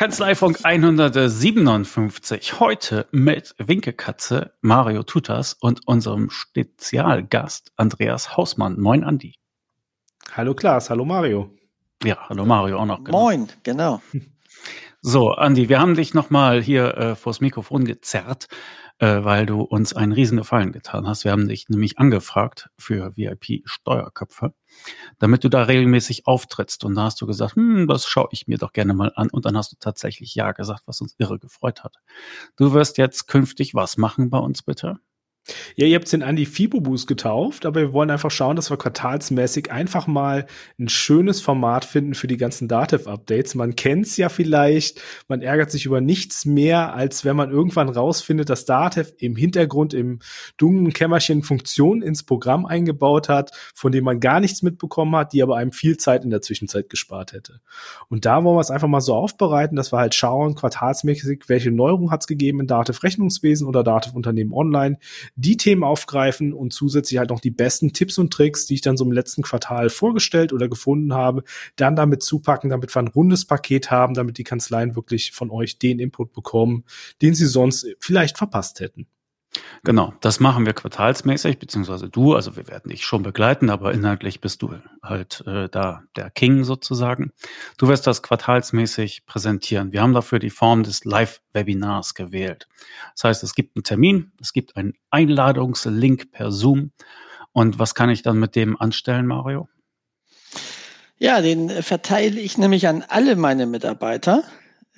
Kanzleifunk 157. Heute mit Winkekatze, Mario Tutas und unserem Spezialgast Andreas Hausmann. Moin, Andi. Hallo Klaas, hallo Mario. Ja, hallo Mario auch noch. Genau. Moin, genau. So, Andi, wir haben dich nochmal hier äh, vors Mikrofon gezerrt, äh, weil du uns einen riesen Gefallen getan hast. Wir haben dich nämlich angefragt für VIP-Steuerköpfe, damit du da regelmäßig auftrittst. Und da hast du gesagt, hm, das schaue ich mir doch gerne mal an. Und dann hast du tatsächlich Ja gesagt, was uns irre gefreut hat. Du wirst jetzt künftig was machen bei uns, bitte? Ja, ihr habt den Andi Fibobus getauft, aber wir wollen einfach schauen, dass wir quartalsmäßig einfach mal ein schönes Format finden für die ganzen Dativ-Updates. Man kennt's ja vielleicht, man ärgert sich über nichts mehr, als wenn man irgendwann rausfindet, dass Dativ im Hintergrund im dunklen Kämmerchen Funktionen ins Programm eingebaut hat, von denen man gar nichts mitbekommen hat, die aber einem viel Zeit in der Zwischenzeit gespart hätte. Und da wollen wir es einfach mal so aufbereiten, dass wir halt schauen, quartalsmäßig, welche Neuerungen hat's gegeben in Dativ Rechnungswesen oder Dativ Unternehmen Online, die Themen aufgreifen und zusätzlich halt noch die besten Tipps und Tricks, die ich dann so im letzten Quartal vorgestellt oder gefunden habe, dann damit zupacken, damit wir ein rundes Paket haben, damit die Kanzleien wirklich von euch den Input bekommen, den sie sonst vielleicht verpasst hätten. Genau, das machen wir quartalsmäßig, beziehungsweise du, also wir werden dich schon begleiten, aber inhaltlich bist du halt äh, da der King sozusagen. Du wirst das quartalsmäßig präsentieren. Wir haben dafür die Form des Live-Webinars gewählt. Das heißt, es gibt einen Termin, es gibt einen Einladungslink per Zoom. Und was kann ich dann mit dem anstellen, Mario? Ja, den verteile ich nämlich an alle meine Mitarbeiter.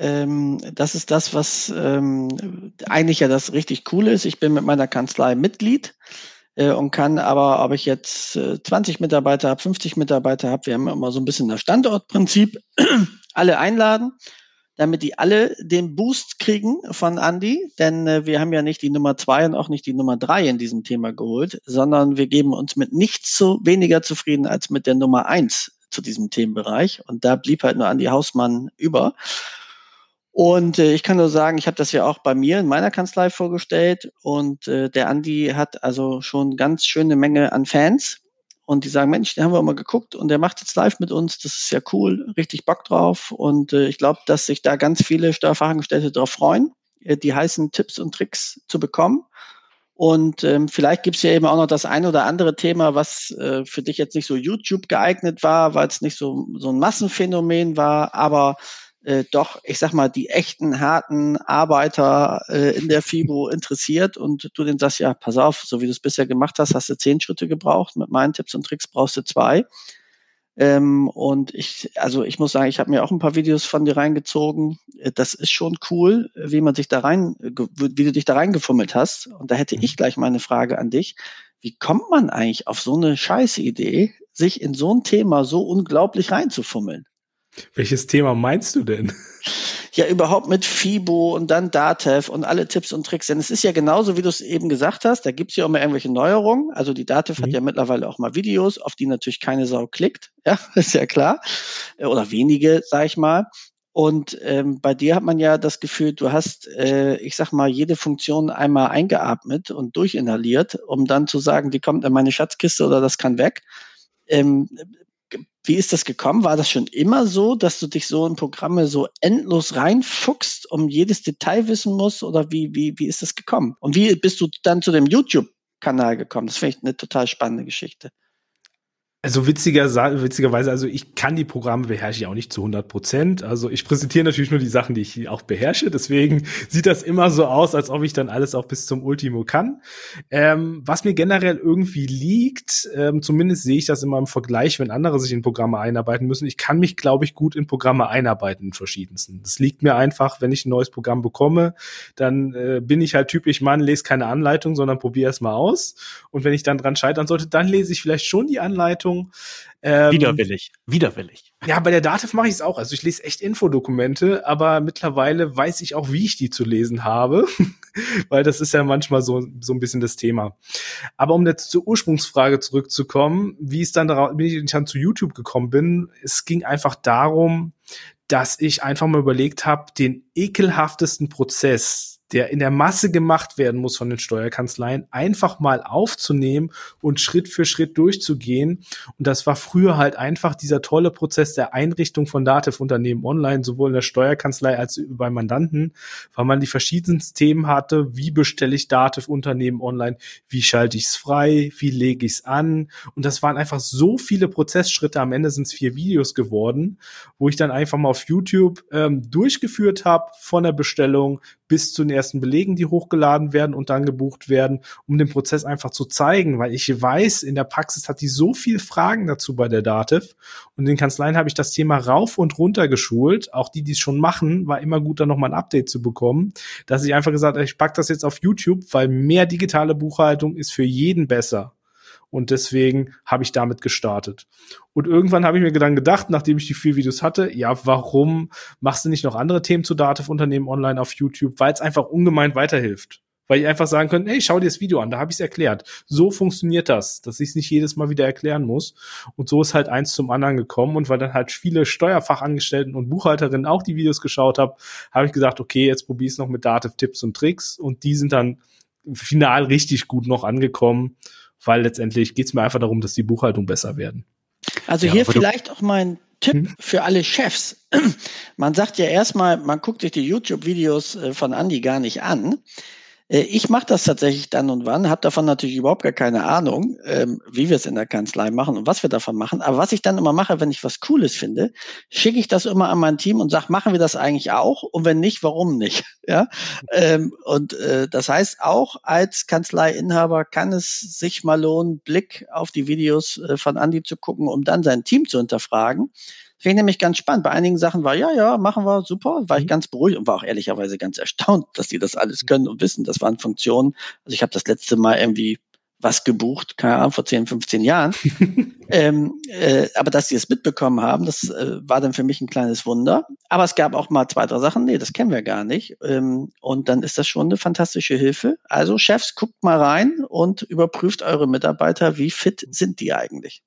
Ähm, das ist das, was ähm, eigentlich ja das richtig coole ist. Ich bin mit meiner Kanzlei Mitglied äh, und kann aber, ob ich jetzt äh, 20 Mitarbeiter habe, 50 Mitarbeiter habe, wir haben immer so ein bisschen das Standortprinzip, alle einladen, damit die alle den Boost kriegen von Andy, denn äh, wir haben ja nicht die Nummer zwei und auch nicht die Nummer drei in diesem Thema geholt, sondern wir geben uns mit nichts so weniger zufrieden als mit der Nummer eins zu diesem Themenbereich. Und da blieb halt nur Andy Hausmann über. Und äh, ich kann nur sagen, ich habe das ja auch bei mir in meiner Kanzlei vorgestellt und äh, der Andi hat also schon ganz schöne Menge an Fans und die sagen, Mensch, den haben wir mal geguckt und der macht jetzt live mit uns, das ist ja cool, richtig Bock drauf und äh, ich glaube, dass sich da ganz viele Steuerfachangestellte drauf freuen, äh, die heißen Tipps und Tricks zu bekommen. Und ähm, vielleicht gibt's ja eben auch noch das ein oder andere Thema, was äh, für dich jetzt nicht so YouTube geeignet war, weil es nicht so, so ein Massenphänomen war, aber äh, doch, ich sag mal, die echten, harten Arbeiter äh, in der FIBO interessiert und du den sagst, ja, pass auf, so wie du es bisher gemacht hast, hast du zehn Schritte gebraucht, mit meinen Tipps und Tricks brauchst du zwei. Ähm, und ich, also ich muss sagen, ich habe mir auch ein paar Videos von dir reingezogen. Äh, das ist schon cool, wie man sich da rein, wie du dich da reingefummelt hast. Und da hätte ich mhm. gleich mal eine Frage an dich. Wie kommt man eigentlich auf so eine scheiße Idee, sich in so ein Thema so unglaublich reinzufummeln? Welches Thema meinst du denn? Ja, überhaupt mit FIBO und dann DATEV und alle Tipps und Tricks. Denn es ist ja genauso, wie du es eben gesagt hast, da gibt es ja auch mal irgendwelche Neuerungen. Also die DATEV mhm. hat ja mittlerweile auch mal Videos, auf die natürlich keine Sau klickt. Ja, ist ja klar. Oder wenige, sag ich mal. Und ähm, bei dir hat man ja das Gefühl, du hast, äh, ich sag mal, jede Funktion einmal eingeatmet und durchinhaliert, um dann zu sagen, die kommt in meine Schatzkiste oder das kann weg. Ähm, wie ist das gekommen? War das schon immer so, dass du dich so in Programme so endlos reinfuchst, um jedes Detail wissen musst? Oder wie, wie, wie ist das gekommen? Und wie bist du dann zu dem YouTube-Kanal gekommen? Das finde ich eine total spannende Geschichte. Also witziger, witzigerweise, also ich kann die Programme beherrsche ich auch nicht zu 100 Prozent. Also ich präsentiere natürlich nur die Sachen, die ich auch beherrsche. Deswegen sieht das immer so aus, als ob ich dann alles auch bis zum Ultimo kann. Ähm, was mir generell irgendwie liegt, ähm, zumindest sehe ich das immer im Vergleich, wenn andere sich in Programme einarbeiten müssen. Ich kann mich, glaube ich, gut in Programme einarbeiten, in verschiedensten. Das liegt mir einfach, wenn ich ein neues Programm bekomme, dann äh, bin ich halt typisch Mann, lese keine Anleitung, sondern probiere es mal aus. Und wenn ich dann dran scheitern sollte, dann lese ich vielleicht schon die Anleitung Richtung. Ähm, widerwillig, widerwillig. Ja, bei der Dativ mache ich es auch. Also ich lese echt Infodokumente, aber mittlerweile weiß ich auch, wie ich die zu lesen habe, weil das ist ja manchmal so, so ein bisschen das Thema. Aber um jetzt zur Ursprungsfrage zurückzukommen, wie es dann darauf, wie ich dann zu YouTube gekommen bin, es ging einfach darum, dass ich einfach mal überlegt habe, den ekelhaftesten Prozess der in der Masse gemacht werden muss von den Steuerkanzleien, einfach mal aufzunehmen und Schritt für Schritt durchzugehen. Und das war früher halt einfach dieser tolle Prozess der Einrichtung von Dativ-Unternehmen online, sowohl in der Steuerkanzlei als auch bei Mandanten, weil man die verschiedensten Themen hatte. Wie bestelle ich Dativ-Unternehmen online? Wie schalte ich es frei? Wie lege ich es an? Und das waren einfach so viele Prozessschritte. Am Ende sind es vier Videos geworden, wo ich dann einfach mal auf YouTube ähm, durchgeführt habe von der Bestellung bis zu den ersten Belegen, die hochgeladen werden und dann gebucht werden, um den Prozess einfach zu zeigen, weil ich weiß, in der Praxis hat die so viel Fragen dazu bei der Dativ und in den Kanzleien habe ich das Thema rauf und runter geschult. Auch die, die es schon machen, war immer gut, da nochmal ein Update zu bekommen, dass ich einfach gesagt habe, ich pack das jetzt auf YouTube, weil mehr digitale Buchhaltung ist für jeden besser. Und deswegen habe ich damit gestartet. Und irgendwann habe ich mir dann gedacht, nachdem ich die vier Videos hatte, ja, warum machst du nicht noch andere Themen zu Dativ-Unternehmen online auf YouTube? Weil es einfach ungemein weiterhilft. Weil ich einfach sagen könnte, hey, schau dir das Video an, da habe ich es erklärt. So funktioniert das, dass ich es nicht jedes Mal wieder erklären muss. Und so ist halt eins zum anderen gekommen. Und weil dann halt viele Steuerfachangestellten und Buchhalterinnen auch die Videos geschaut haben, habe ich gesagt, okay, jetzt probiere ich es noch mit Dativ-Tipps und Tricks. Und die sind dann final richtig gut noch angekommen weil letztendlich geht es mir einfach darum, dass die Buchhaltung besser werden. Also ja, hier vielleicht auch mein Tipp hm? für alle Chefs. Man sagt ja erstmal, man guckt sich die YouTube-Videos äh, von Andy gar nicht an. Äh, ich mache das tatsächlich dann und wann, habe davon natürlich überhaupt gar keine Ahnung, ähm, wie wir es in der Kanzlei machen und was wir davon machen. Aber was ich dann immer mache, wenn ich was Cooles finde, schicke ich das immer an mein Team und sage, machen wir das eigentlich auch? Und wenn nicht, warum nicht? Ja, ähm, und äh, das heißt auch als Kanzleiinhaber kann es sich mal lohnen, Blick auf die Videos äh, von Andy zu gucken, um dann sein Team zu hinterfragen Finde ich nämlich ganz spannend. Bei einigen Sachen war, ja, ja, machen wir, super, war ich mhm. ganz beruhigt und war auch ehrlicherweise ganz erstaunt, dass die das alles können und wissen. Das waren Funktionen. Also ich habe das letzte Mal irgendwie was gebucht, keine Ahnung, vor 10, 15 Jahren. ähm, äh, aber dass sie es mitbekommen haben, das äh, war dann für mich ein kleines Wunder. Aber es gab auch mal zwei, drei Sachen, nee, das kennen wir gar nicht. Ähm, und dann ist das schon eine fantastische Hilfe. Also Chefs, guckt mal rein und überprüft eure Mitarbeiter, wie fit sind die eigentlich.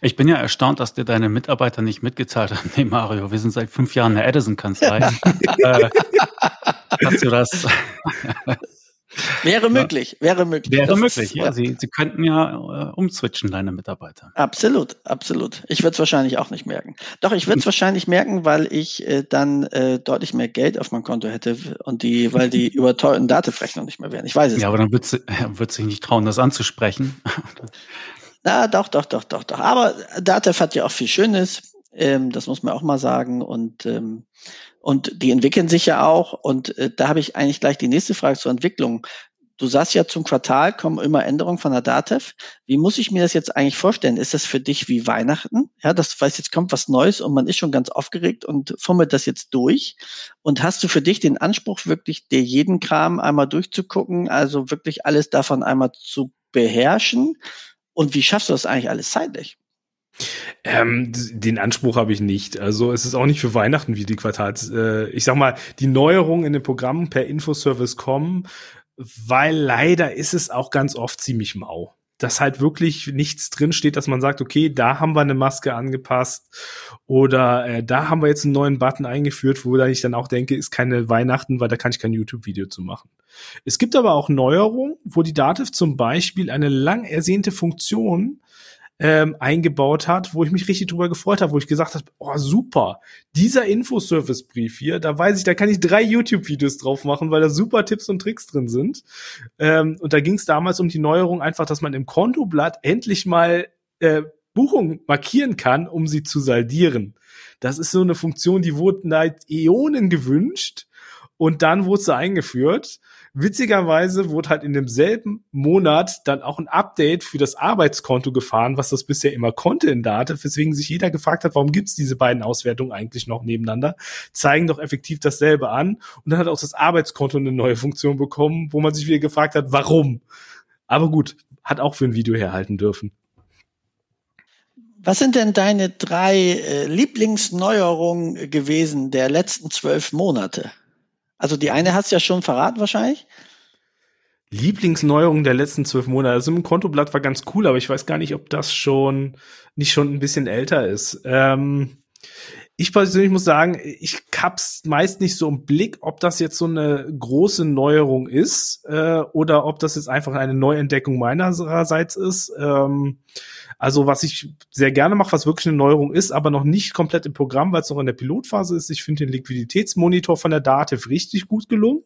Ich bin ja erstaunt, dass dir deine Mitarbeiter nicht mitgezahlt haben. Nee, Mario, wir sind seit fünf Jahren in der Edison-Kanzlei. äh, hast du das? Wäre möglich, wäre möglich. Wäre das möglich, ist, ja. Sie, Sie könnten ja äh, umswitchen, deine Mitarbeiter. Absolut, absolut. Ich würde es wahrscheinlich auch nicht merken. Doch, ich würde es wahrscheinlich merken, weil ich äh, dann äh, deutlich mehr Geld auf meinem Konto hätte und die, weil die überteuerten Datenrechnungen nicht mehr wären. Ich weiß es Ja, aber dann wird sie wird sich nicht trauen, das anzusprechen. Na, doch, doch, doch, doch, doch. Aber Datev hat ja auch viel Schönes. Ähm, das muss man auch mal sagen. Und, ähm, und die entwickeln sich ja auch. Und äh, da habe ich eigentlich gleich die nächste Frage zur Entwicklung. Du sagst ja, zum Quartal kommen immer Änderungen von der Datev. Wie muss ich mir das jetzt eigentlich vorstellen? Ist das für dich wie Weihnachten? Ja, das weiß jetzt kommt was Neues und man ist schon ganz aufgeregt und fummelt das jetzt durch. Und hast du für dich den Anspruch, wirklich dir jeden Kram einmal durchzugucken, also wirklich alles davon einmal zu beherrschen? Und wie schaffst du das eigentlich alles zeitlich? Ähm, den Anspruch habe ich nicht. Also es ist auch nicht für Weihnachten wie die Quartals. Äh, ich sag mal, die Neuerungen in den Programmen per Infoservice kommen, weil leider ist es auch ganz oft ziemlich mau dass halt wirklich nichts drin steht, dass man sagt, okay, da haben wir eine Maske angepasst oder äh, da haben wir jetzt einen neuen Button eingeführt, wo ich dann auch denke, ist keine Weihnachten, weil da kann ich kein YouTube-Video zu machen. Es gibt aber auch Neuerungen, wo die Dativ zum Beispiel eine lang ersehnte Funktion ähm, eingebaut hat, wo ich mich richtig drüber gefreut habe, wo ich gesagt habe, oh super, dieser Infoservice-Brief hier, da weiß ich, da kann ich drei YouTube-Videos drauf machen, weil da super Tipps und Tricks drin sind. Ähm, und da ging es damals um die Neuerung einfach, dass man im Kontoblatt endlich mal äh, Buchungen markieren kann, um sie zu saldieren. Das ist so eine Funktion, die wurde seit Äonen gewünscht und dann wurde sie eingeführt. Witzigerweise wurde halt in demselben Monat dann auch ein Update für das Arbeitskonto gefahren, was das bisher immer konnte in Daten, weswegen sich jeder gefragt hat, warum gibt's diese beiden Auswertungen eigentlich noch nebeneinander, zeigen doch effektiv dasselbe an. Und dann hat auch das Arbeitskonto eine neue Funktion bekommen, wo man sich wieder gefragt hat, warum. Aber gut, hat auch für ein Video herhalten dürfen. Was sind denn deine drei äh, Lieblingsneuerungen gewesen der letzten zwölf Monate? Also die eine hast du ja schon verraten wahrscheinlich. Lieblingsneuerung der letzten zwölf Monate. Also im Kontoblatt war ganz cool, aber ich weiß gar nicht, ob das schon nicht schon ein bisschen älter ist. Ähm, Ich persönlich muss sagen, ich hab's meist nicht so im Blick, ob das jetzt so eine große Neuerung ist äh, oder ob das jetzt einfach eine Neuentdeckung meinerseits ist. Ähm, also was ich sehr gerne mache, was wirklich eine Neuerung ist, aber noch nicht komplett im Programm, weil es noch in der Pilotphase ist. Ich finde den Liquiditätsmonitor von der Dativ richtig gut gelungen.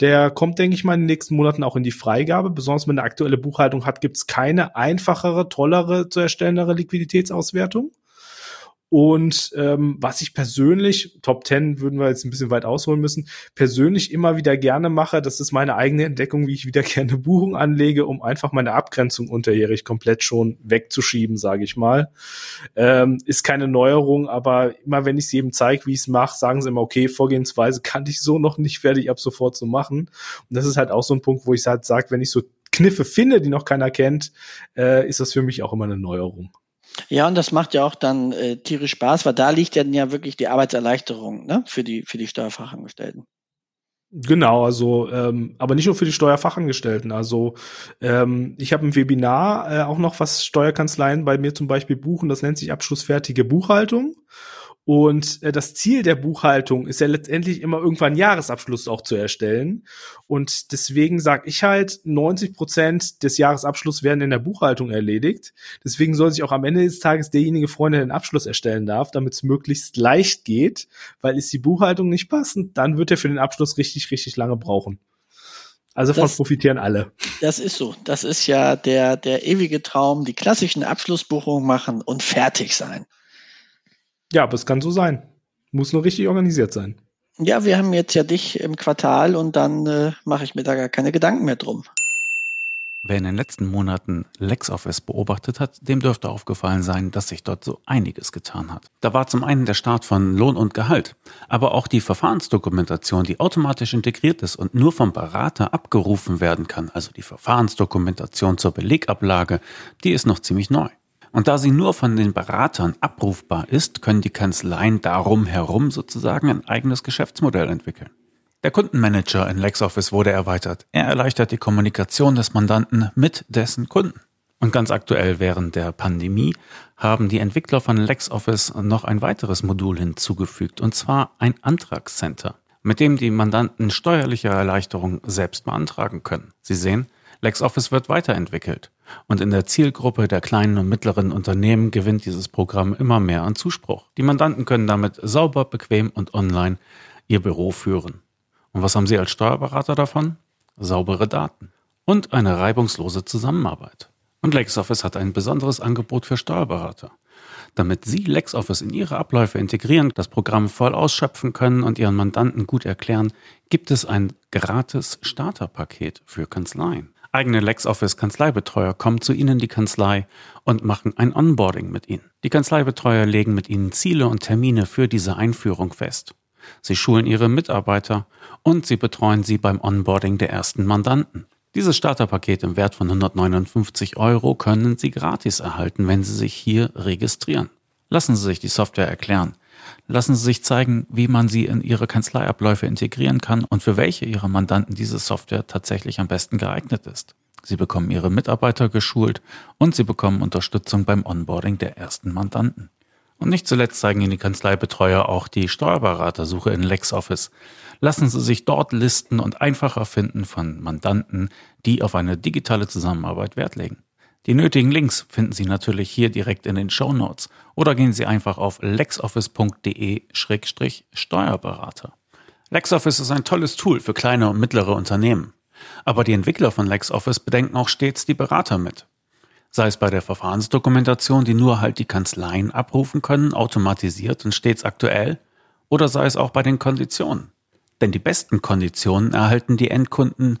Der kommt, denke ich mal, in den nächsten Monaten auch in die Freigabe. Besonders wenn eine aktuelle Buchhaltung hat, gibt es keine einfachere, tollere zu erstellendere Liquiditätsauswertung. Und ähm, was ich persönlich, Top 10 würden wir jetzt ein bisschen weit ausholen müssen, persönlich immer wieder gerne mache, das ist meine eigene Entdeckung, wie ich wieder gerne Buchung anlege, um einfach meine Abgrenzung unterjährig komplett schon wegzuschieben, sage ich mal. Ähm, ist keine Neuerung, aber immer wenn ich es jedem zeige, wie ich es mache, sagen sie immer, okay, Vorgehensweise kann ich so noch nicht, ich ab sofort so machen. Und das ist halt auch so ein Punkt, wo ich halt sage, wenn ich so Kniffe finde, die noch keiner kennt, äh, ist das für mich auch immer eine Neuerung. Ja, und das macht ja auch dann äh, tierisch Spaß, weil da liegt dann ja wirklich die Arbeitserleichterung ne, für, die, für die Steuerfachangestellten. Genau, also ähm, aber nicht nur für die Steuerfachangestellten. Also ähm, ich habe ein Webinar äh, auch noch, was Steuerkanzleien bei mir zum Beispiel buchen. Das nennt sich abschlussfertige Buchhaltung. Und äh, das Ziel der Buchhaltung ist ja letztendlich immer irgendwann Jahresabschluss auch zu erstellen. Und deswegen sage ich halt, 90 Prozent des Jahresabschlusses werden in der Buchhaltung erledigt. Deswegen soll sich auch am Ende des Tages derjenige freuen, der den Abschluss erstellen darf, damit es möglichst leicht geht. Weil ist die Buchhaltung nicht passend, dann wird er für den Abschluss richtig, richtig lange brauchen. Also davon das, profitieren alle. Das ist so. Das ist ja der, der ewige Traum, die klassischen Abschlussbuchungen machen und fertig sein. Ja, aber es kann so sein. Muss nur richtig organisiert sein. Ja, wir haben jetzt ja dich im Quartal und dann äh, mache ich mir da gar keine Gedanken mehr drum. Wer in den letzten Monaten LexOffice beobachtet hat, dem dürfte aufgefallen sein, dass sich dort so einiges getan hat. Da war zum einen der Start von Lohn und Gehalt, aber auch die Verfahrensdokumentation, die automatisch integriert ist und nur vom Berater abgerufen werden kann, also die Verfahrensdokumentation zur Belegablage, die ist noch ziemlich neu. Und da sie nur von den Beratern abrufbar ist, können die Kanzleien darum herum sozusagen ein eigenes Geschäftsmodell entwickeln. Der Kundenmanager in LexOffice wurde erweitert. Er erleichtert die Kommunikation des Mandanten mit dessen Kunden. Und ganz aktuell während der Pandemie haben die Entwickler von LexOffice noch ein weiteres Modul hinzugefügt, und zwar ein Antragscenter, mit dem die Mandanten steuerliche Erleichterungen selbst beantragen können. Sie sehen, LexOffice wird weiterentwickelt. Und in der Zielgruppe der kleinen und mittleren Unternehmen gewinnt dieses Programm immer mehr an Zuspruch. Die Mandanten können damit sauber, bequem und online ihr Büro führen. Und was haben Sie als Steuerberater davon? Saubere Daten und eine reibungslose Zusammenarbeit. Und LexOffice hat ein besonderes Angebot für Steuerberater. Damit Sie LexOffice in Ihre Abläufe integrieren, das Programm voll ausschöpfen können und Ihren Mandanten gut erklären, gibt es ein gratis Starterpaket für Kanzleien. Eigene LexOffice-Kanzleibetreuer kommen zu Ihnen in die Kanzlei und machen ein Onboarding mit Ihnen. Die Kanzleibetreuer legen mit Ihnen Ziele und Termine für diese Einführung fest. Sie schulen Ihre Mitarbeiter und Sie betreuen Sie beim Onboarding der ersten Mandanten. Dieses Starterpaket im Wert von 159 Euro können Sie gratis erhalten, wenn Sie sich hier registrieren. Lassen Sie sich die Software erklären. Lassen Sie sich zeigen, wie man sie in Ihre Kanzleiabläufe integrieren kann und für welche Ihrer Mandanten diese Software tatsächlich am besten geeignet ist. Sie bekommen Ihre Mitarbeiter geschult und Sie bekommen Unterstützung beim Onboarding der ersten Mandanten. Und nicht zuletzt zeigen Ihnen die Kanzleibetreuer auch die Steuerberatersuche in LexOffice. Lassen Sie sich dort listen und einfacher finden von Mandanten, die auf eine digitale Zusammenarbeit Wert legen. Die nötigen Links finden Sie natürlich hier direkt in den Show Notes oder gehen Sie einfach auf lexoffice.de-steuerberater. LexOffice ist ein tolles Tool für kleine und mittlere Unternehmen. Aber die Entwickler von LexOffice bedenken auch stets die Berater mit. Sei es bei der Verfahrensdokumentation, die nur halt die Kanzleien abrufen können, automatisiert und stets aktuell, oder sei es auch bei den Konditionen. Denn die besten Konditionen erhalten die Endkunden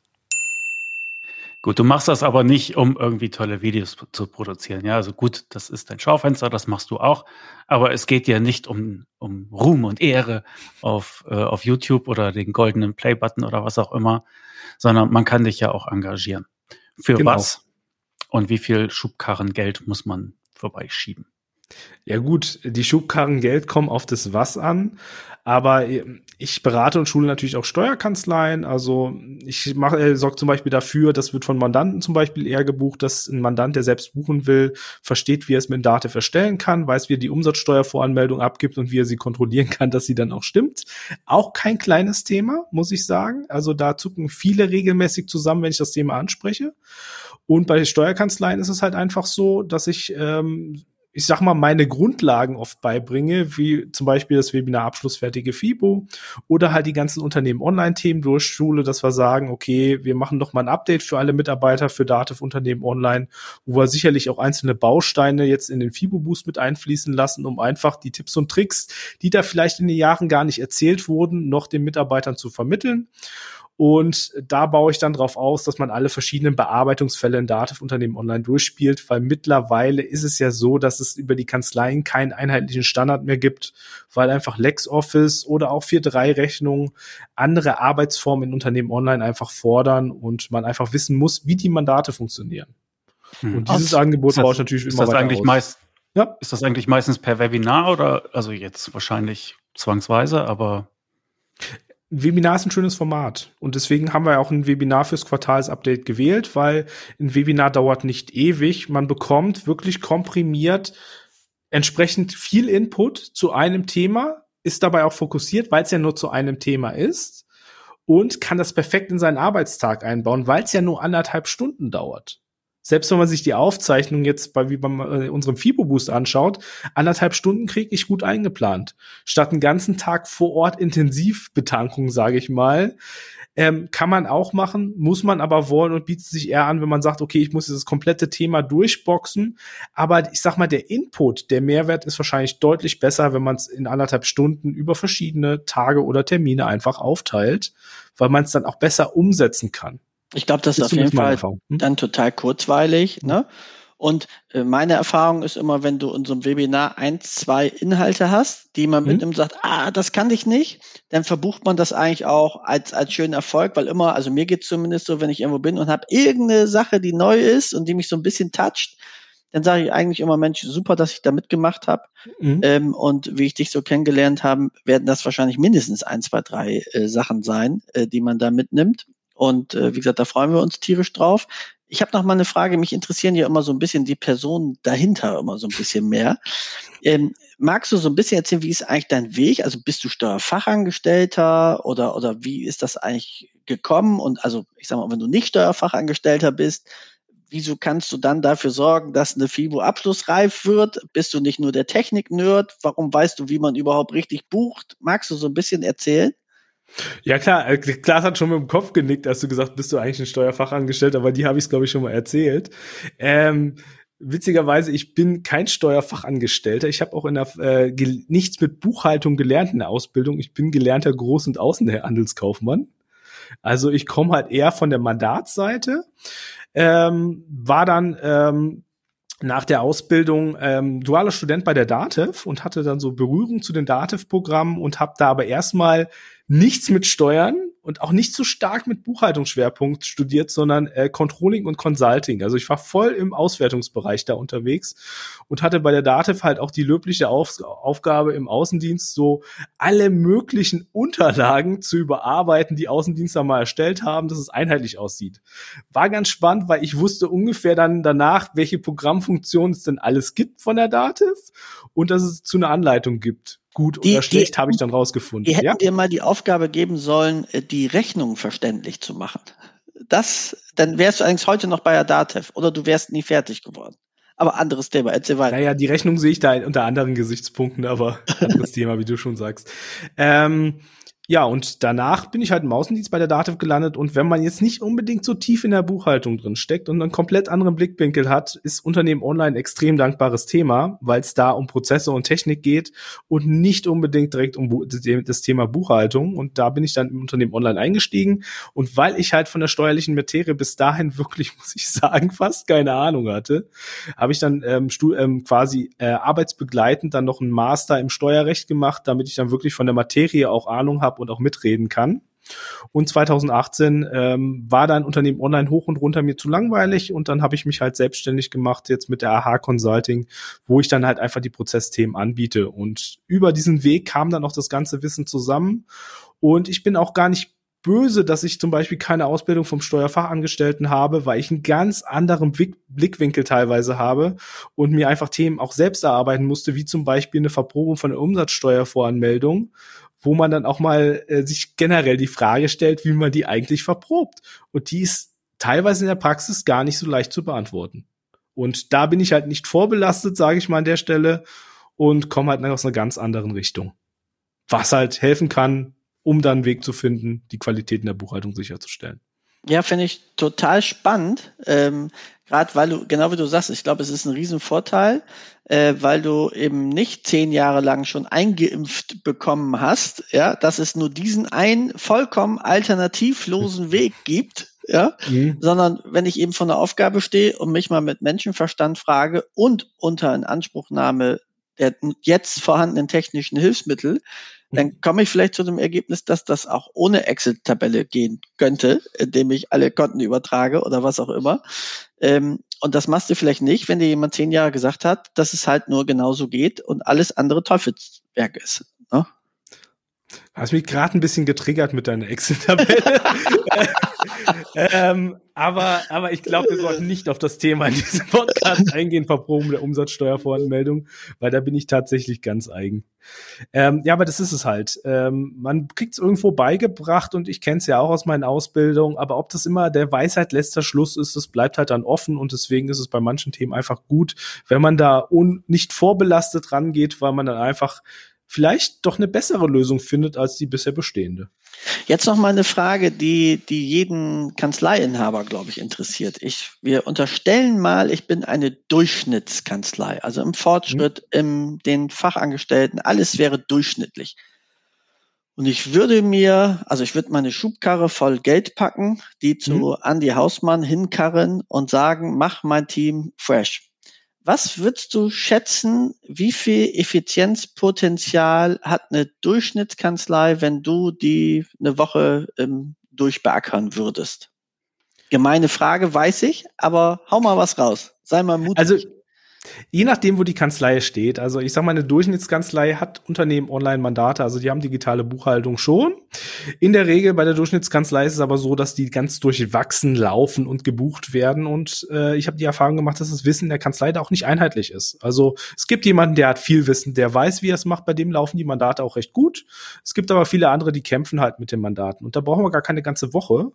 Gut, du machst das aber nicht, um irgendwie tolle Videos zu produzieren. Ja, also gut, das ist dein Schaufenster, das machst du auch. Aber es geht ja nicht um, um Ruhm und Ehre auf, äh, auf YouTube oder den goldenen Play-Button oder was auch immer, sondern man kann dich ja auch engagieren. Für genau. was? Und wie viel Schubkarrengeld muss man vorbeischieben? Ja gut, die Schubkarren Geld kommen auf das Was an, aber ich berate und schule natürlich auch Steuerkanzleien. Also ich mache, äh, sorge zum Beispiel dafür, das wird von Mandanten zum Beispiel eher gebucht, dass ein Mandant, der selbst buchen will, versteht, wie er es mit Dativ erstellen kann, weiß, wie er die Umsatzsteuervoranmeldung abgibt und wie er sie kontrollieren kann, dass sie dann auch stimmt. Auch kein kleines Thema, muss ich sagen. Also da zucken viele regelmäßig zusammen, wenn ich das Thema anspreche. Und bei Steuerkanzleien ist es halt einfach so, dass ich ähm, ich sag mal, meine Grundlagen oft beibringe, wie zum Beispiel das Webinar Abschlussfertige FIBO oder halt die ganzen Unternehmen Online-Themen durchschule, dass wir sagen, okay, wir machen noch mal ein Update für alle Mitarbeiter für Dativ Unternehmen Online, wo wir sicherlich auch einzelne Bausteine jetzt in den FIBO Boost mit einfließen lassen, um einfach die Tipps und Tricks, die da vielleicht in den Jahren gar nicht erzählt wurden, noch den Mitarbeitern zu vermitteln. Und da baue ich dann drauf aus, dass man alle verschiedenen Bearbeitungsfälle in Dativ-Unternehmen online durchspielt, weil mittlerweile ist es ja so, dass es über die Kanzleien keinen einheitlichen Standard mehr gibt, weil einfach LexOffice oder auch 4.3-Rechnungen andere Arbeitsformen in Unternehmen online einfach fordern und man einfach wissen muss, wie die Mandate funktionieren. Hm. Und dieses Aus, Angebot baue ich natürlich immer ist das eigentlich aus. meist ja. Ist das eigentlich meistens per Webinar oder also jetzt wahrscheinlich zwangsweise, aber Webinar ist ein schönes Format und deswegen haben wir auch ein Webinar fürs Quartalsupdate gewählt, weil ein Webinar dauert nicht ewig. Man bekommt wirklich komprimiert entsprechend viel Input zu einem Thema, ist dabei auch fokussiert, weil es ja nur zu einem Thema ist und kann das perfekt in seinen Arbeitstag einbauen, weil es ja nur anderthalb Stunden dauert selbst wenn man sich die Aufzeichnung jetzt bei wie bei äh, unserem Fibo-Boost anschaut, anderthalb Stunden kriege ich gut eingeplant. Statt einen ganzen Tag vor Ort Intensivbetankung, sage ich mal, ähm, kann man auch machen, muss man aber wollen und bietet sich eher an, wenn man sagt, okay, ich muss dieses komplette Thema durchboxen. Aber ich sag mal, der Input, der Mehrwert ist wahrscheinlich deutlich besser, wenn man es in anderthalb Stunden über verschiedene Tage oder Termine einfach aufteilt, weil man es dann auch besser umsetzen kann. Ich glaube, das ist auf jeden Fall hm? dann total kurzweilig. Ne? Und äh, meine Erfahrung ist immer, wenn du in so einem Webinar ein, zwei Inhalte hast, die man mhm. mitnimmt und sagt, ah, das kann ich nicht, dann verbucht man das eigentlich auch als, als schönen Erfolg, weil immer, also mir geht zumindest so, wenn ich irgendwo bin und habe irgendeine Sache, die neu ist und die mich so ein bisschen toucht, dann sage ich eigentlich immer, Mensch, super, dass ich da mitgemacht habe. Mhm. Ähm, und wie ich dich so kennengelernt habe, werden das wahrscheinlich mindestens ein, zwei, drei äh, Sachen sein, äh, die man da mitnimmt. Und äh, wie gesagt, da freuen wir uns tierisch drauf. Ich habe noch mal eine Frage. Mich interessieren ja immer so ein bisschen die Personen dahinter immer so ein bisschen mehr. Ähm, magst du so ein bisschen erzählen, wie ist eigentlich dein Weg? Also bist du Steuerfachangestellter oder oder wie ist das eigentlich gekommen? Und also ich sag mal, wenn du nicht Steuerfachangestellter bist, wieso kannst du dann dafür sorgen, dass eine FIBO abschlussreif wird? Bist du nicht nur der Technik-Nerd? Warum weißt du, wie man überhaupt richtig bucht? Magst du so ein bisschen erzählen? Ja klar, äh, Klaas hat schon mit dem Kopf genickt, als du gesagt bist du eigentlich ein Steuerfachangestellter, aber die habe ich glaube ich schon mal erzählt. Ähm, witzigerweise, ich bin kein Steuerfachangestellter. Ich habe auch in der äh, nichts mit Buchhaltung gelernt in der Ausbildung. Ich bin gelernter Groß- und Außenhandelskaufmann. Also ich komme halt eher von der Mandatsseite. Ähm, war dann ähm, nach der Ausbildung ähm, dualer Student bei der DATEV und hatte dann so Berührung zu den DATEV-Programmen und habe da aber erstmal nichts mit Steuern und auch nicht so stark mit Buchhaltungsschwerpunkt studiert, sondern äh, Controlling und Consulting. Also ich war voll im Auswertungsbereich da unterwegs und hatte bei der DATEV halt auch die löbliche Auf Aufgabe im Außendienst so alle möglichen Unterlagen zu überarbeiten, die Außendienste mal erstellt haben, dass es einheitlich aussieht. War ganz spannend, weil ich wusste ungefähr dann danach, welche Programmfunktionen es denn alles gibt von der DATEV und dass es zu einer Anleitung gibt gut die, oder schlecht, habe ich dann rausgefunden. Die hätten ja? dir mal die Aufgabe geben sollen, äh, die Rechnung verständlich zu machen. Das, dann wärst du eigentlich heute noch bei der DATEV oder du wärst nie fertig geworden. Aber anderes Thema, erzähl weiter. Naja, die Rechnung sehe ich da unter anderen Gesichtspunkten, aber anderes Thema, wie du schon sagst. Ähm, Ja, und danach bin ich halt im Außendienst bei der Dativ gelandet und wenn man jetzt nicht unbedingt so tief in der Buchhaltung drin steckt und einen komplett anderen Blickwinkel hat, ist Unternehmen online extrem dankbares Thema, weil es da um Prozesse und Technik geht und nicht unbedingt direkt um das Thema Buchhaltung. Und da bin ich dann im Unternehmen online eingestiegen und weil ich halt von der steuerlichen Materie bis dahin wirklich, muss ich sagen, fast keine Ahnung hatte, habe ich dann ähm, ähm, quasi äh, arbeitsbegleitend dann noch einen Master im Steuerrecht gemacht, damit ich dann wirklich von der Materie auch Ahnung habe und auch mitreden kann. Und 2018 ähm, war dann Unternehmen online hoch und runter mir zu langweilig und dann habe ich mich halt selbstständig gemacht jetzt mit der AH Consulting, wo ich dann halt einfach die Prozessthemen anbiete. Und über diesen Weg kam dann auch das ganze Wissen zusammen. Und ich bin auch gar nicht böse, dass ich zum Beispiel keine Ausbildung vom Steuerfachangestellten habe, weil ich einen ganz anderen Blick Blickwinkel teilweise habe und mir einfach Themen auch selbst erarbeiten musste, wie zum Beispiel eine Verprobung von der Umsatzsteuervoranmeldung, wo man dann auch mal äh, sich generell die Frage stellt, wie man die eigentlich verprobt. Und die ist teilweise in der Praxis gar nicht so leicht zu beantworten. Und da bin ich halt nicht vorbelastet, sage ich mal an der Stelle, und komme halt aus einer ganz anderen Richtung. Was halt helfen kann, um dann einen Weg zu finden, die Qualität in der Buchhaltung sicherzustellen. Ja, finde ich total spannend. Ähm, Gerade weil du, genau wie du sagst, ich glaube, es ist ein Riesenvorteil, äh, weil du eben nicht zehn Jahre lang schon eingeimpft bekommen hast, ja, dass es nur diesen einen vollkommen alternativlosen Weg gibt, ja, mhm. sondern wenn ich eben vor einer Aufgabe stehe und mich mal mit Menschenverstand frage und unter Inanspruchnahme der jetzt vorhandenen technischen Hilfsmittel, dann komme ich vielleicht zu dem Ergebnis, dass das auch ohne Excel-Tabelle gehen könnte, indem ich alle Konten übertrage oder was auch immer. Ähm, und das machst du vielleicht nicht, wenn dir jemand zehn Jahre gesagt hat, dass es halt nur genauso geht und alles andere Teufelswerk ist. Ne? Hast mich gerade ein bisschen getriggert mit deiner Excel-Tabelle. ähm, aber, aber ich glaube, wir sollten nicht auf das Thema in diesem Podcast eingehen, Verprobung der Umsatzsteuervoranmeldung, weil da bin ich tatsächlich ganz eigen. Ähm, ja, aber das ist es halt. Ähm, man kriegt es irgendwo beigebracht und ich kenne es ja auch aus meinen Ausbildungen, aber ob das immer der Weisheit letzter Schluss ist, das bleibt halt dann offen und deswegen ist es bei manchen Themen einfach gut, wenn man da un nicht vorbelastet rangeht, weil man dann einfach vielleicht doch eine bessere Lösung findet als die bisher bestehende. Jetzt noch mal eine Frage, die, die jeden Kanzleiinhaber, glaube ich, interessiert. Ich, wir unterstellen mal, ich bin eine Durchschnittskanzlei, also im Fortschritt, mhm. im, den Fachangestellten, alles wäre durchschnittlich. Und ich würde mir, also ich würde meine Schubkarre voll Geld packen, die zu mhm. Andy Hausmann hinkarren und sagen, mach mein Team fresh. Was würdest du schätzen, wie viel Effizienzpotenzial hat eine Durchschnittskanzlei, wenn du die eine Woche ähm, durchbeackern würdest? Gemeine Frage, weiß ich, aber hau mal was raus. Sei mal mutig. Also Je nachdem, wo die Kanzlei steht. Also ich sage mal, eine Durchschnittskanzlei hat Unternehmen Online-Mandate, also die haben digitale Buchhaltung schon. In der Regel bei der Durchschnittskanzlei ist es aber so, dass die ganz durchwachsen laufen und gebucht werden. Und äh, ich habe die Erfahrung gemacht, dass das Wissen der Kanzlei da auch nicht einheitlich ist. Also es gibt jemanden, der hat viel Wissen, der weiß, wie er es macht, bei dem laufen die Mandate auch recht gut. Es gibt aber viele andere, die kämpfen halt mit den Mandaten. Und da brauchen wir gar keine ganze Woche.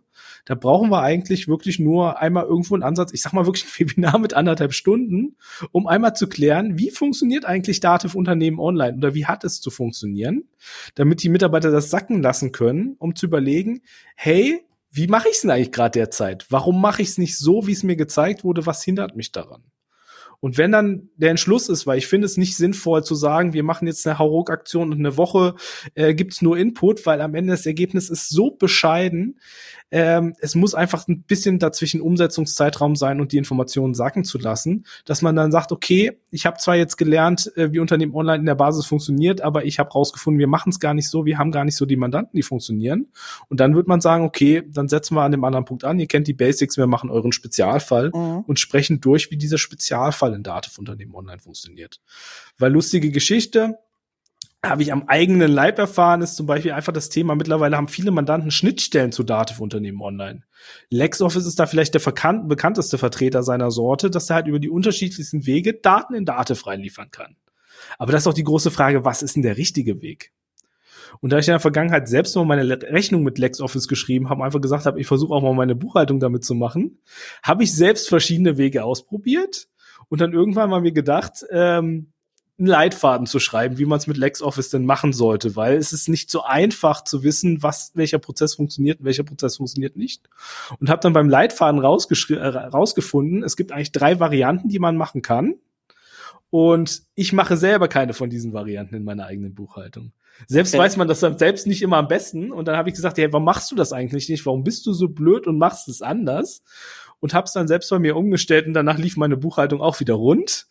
Da brauchen wir eigentlich wirklich nur einmal irgendwo einen Ansatz, ich sag mal wirklich ein Webinar mit anderthalb Stunden, um einmal zu klären, wie funktioniert eigentlich Dativ Unternehmen online oder wie hat es zu funktionieren, damit die Mitarbeiter das sacken lassen können, um zu überlegen, hey, wie mache ich es denn eigentlich gerade derzeit? Warum mache ich es nicht so, wie es mir gezeigt wurde? Was hindert mich daran? Und wenn dann der Entschluss ist, weil ich finde es nicht sinnvoll zu sagen, wir machen jetzt eine Hauruck-Aktion und eine Woche äh, gibt's nur Input, weil am Ende das Ergebnis ist so bescheiden, ähm, es muss einfach ein bisschen dazwischen Umsetzungszeitraum sein und die Informationen sacken zu lassen, dass man dann sagt, okay, ich habe zwar jetzt gelernt, äh, wie Unternehmen online in der Basis funktioniert, aber ich habe rausgefunden, wir machen es gar nicht so, wir haben gar nicht so die Mandanten, die funktionieren. Und dann wird man sagen, okay, dann setzen wir an dem anderen Punkt an, ihr kennt die Basics, wir machen euren Spezialfall mhm. und sprechen durch, wie dieser Spezialfall in Dativ Unternehmen online funktioniert. Weil lustige Geschichte, habe ich am eigenen Leib erfahren, ist zum Beispiel einfach das Thema, mittlerweile haben viele Mandanten Schnittstellen zu Dativ-Unternehmen online. LexOffice ist da vielleicht der bekannteste Vertreter seiner Sorte, dass er halt über die unterschiedlichsten Wege Daten in Dativ reinliefern kann. Aber das ist auch die große Frage, was ist denn der richtige Weg? Und da ich in der Vergangenheit selbst mal meine Rechnung mit LexOffice geschrieben habe, einfach gesagt habe, ich versuche auch mal meine Buchhaltung damit zu machen, habe ich selbst verschiedene Wege ausprobiert und dann irgendwann mal mir gedacht, ähm, einen Leitfaden zu schreiben, wie man es mit LexOffice denn machen sollte, weil es ist nicht so einfach zu wissen, was welcher Prozess funktioniert und welcher Prozess funktioniert nicht. Und habe dann beim Leitfaden äh, rausgefunden, es gibt eigentlich drei Varianten, die man machen kann. Und ich mache selber keine von diesen Varianten in meiner eigenen Buchhaltung. Selbst okay. weiß man das selbst nicht immer am besten. Und dann habe ich gesagt, ja, warum machst du das eigentlich nicht? Warum bist du so blöd und machst es anders? Und habe es dann selbst bei mir umgestellt und danach lief meine Buchhaltung auch wieder rund.